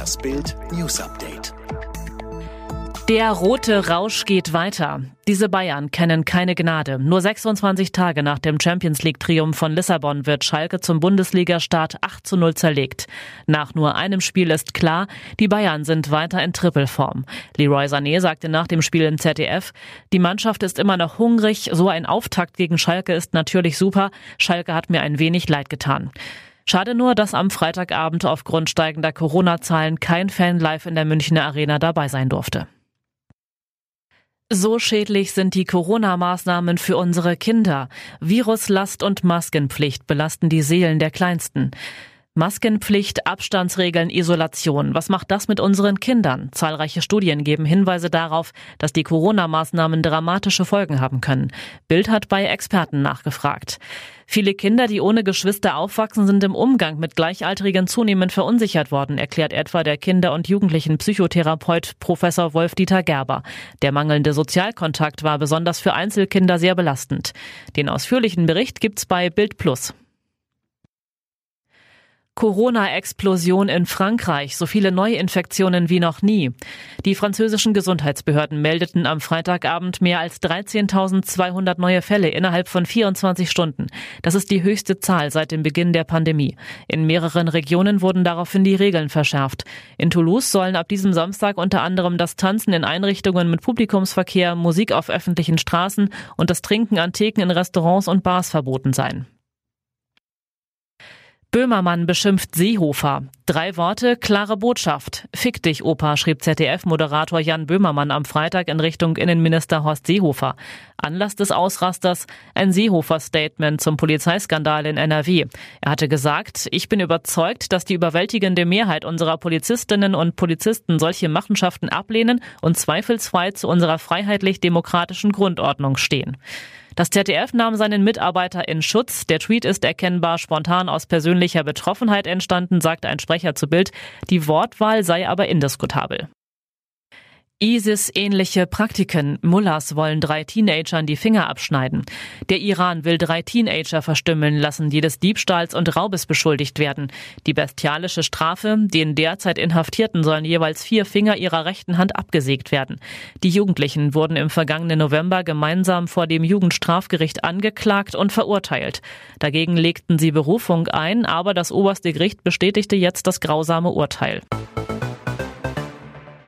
Das Bild News Update. Der rote Rausch geht weiter. Diese Bayern kennen keine Gnade. Nur 26 Tage nach dem Champions League Triumph von Lissabon wird Schalke zum Bundesliga-Start 8 zu 0 zerlegt. Nach nur einem Spiel ist klar, die Bayern sind weiter in Trippelform. Leroy Sané sagte nach dem Spiel im ZDF, die Mannschaft ist immer noch hungrig, so ein Auftakt gegen Schalke ist natürlich super. Schalke hat mir ein wenig leid getan. Schade nur, dass am Freitagabend aufgrund steigender Corona-Zahlen kein Fan live in der Münchner Arena dabei sein durfte. So schädlich sind die Corona-Maßnahmen für unsere Kinder. Viruslast und Maskenpflicht belasten die Seelen der Kleinsten. Maskenpflicht, Abstandsregeln, Isolation. Was macht das mit unseren Kindern? Zahlreiche Studien geben Hinweise darauf, dass die Corona-Maßnahmen dramatische Folgen haben können. Bild hat bei Experten nachgefragt. Viele Kinder, die ohne Geschwister aufwachsen, sind im Umgang mit Gleichaltrigen zunehmend verunsichert worden, erklärt etwa der Kinder- und Jugendlichen-Psychotherapeut Professor Wolf-Dieter Gerber. Der mangelnde Sozialkontakt war besonders für Einzelkinder sehr belastend. Den ausführlichen Bericht gibt's bei Bild Plus. Corona-Explosion in Frankreich, so viele Neuinfektionen wie noch nie. Die französischen Gesundheitsbehörden meldeten am Freitagabend mehr als 13.200 neue Fälle innerhalb von 24 Stunden. Das ist die höchste Zahl seit dem Beginn der Pandemie. In mehreren Regionen wurden daraufhin die Regeln verschärft. In Toulouse sollen ab diesem Samstag unter anderem das Tanzen in Einrichtungen mit Publikumsverkehr, Musik auf öffentlichen Straßen und das Trinken an Theken in Restaurants und Bars verboten sein. Böhmermann beschimpft Seehofer. Drei Worte, klare Botschaft. Fick dich, Opa, schrieb ZDF-Moderator Jan Böhmermann am Freitag in Richtung Innenminister Horst Seehofer. Anlass des Ausrasters ein Seehofer-Statement zum Polizeiskandal in NRW. Er hatte gesagt, ich bin überzeugt, dass die überwältigende Mehrheit unserer Polizistinnen und Polizisten solche Machenschaften ablehnen und zweifelsfrei zu unserer freiheitlich-demokratischen Grundordnung stehen. Das ZDF nahm seinen Mitarbeiter in Schutz. Der Tweet ist erkennbar spontan aus persönlicher Betroffenheit entstanden, sagte ein Sprecher zu Bild. Die Wortwahl sei aber indiskutabel. ISIS-ähnliche Praktiken. Mullahs wollen drei Teenagern die Finger abschneiden. Der Iran will drei Teenager verstümmeln lassen, die des Diebstahls und Raubes beschuldigt werden. Die bestialische Strafe, den derzeit Inhaftierten sollen jeweils vier Finger ihrer rechten Hand abgesägt werden. Die Jugendlichen wurden im vergangenen November gemeinsam vor dem Jugendstrafgericht angeklagt und verurteilt. Dagegen legten sie Berufung ein, aber das oberste Gericht bestätigte jetzt das grausame Urteil.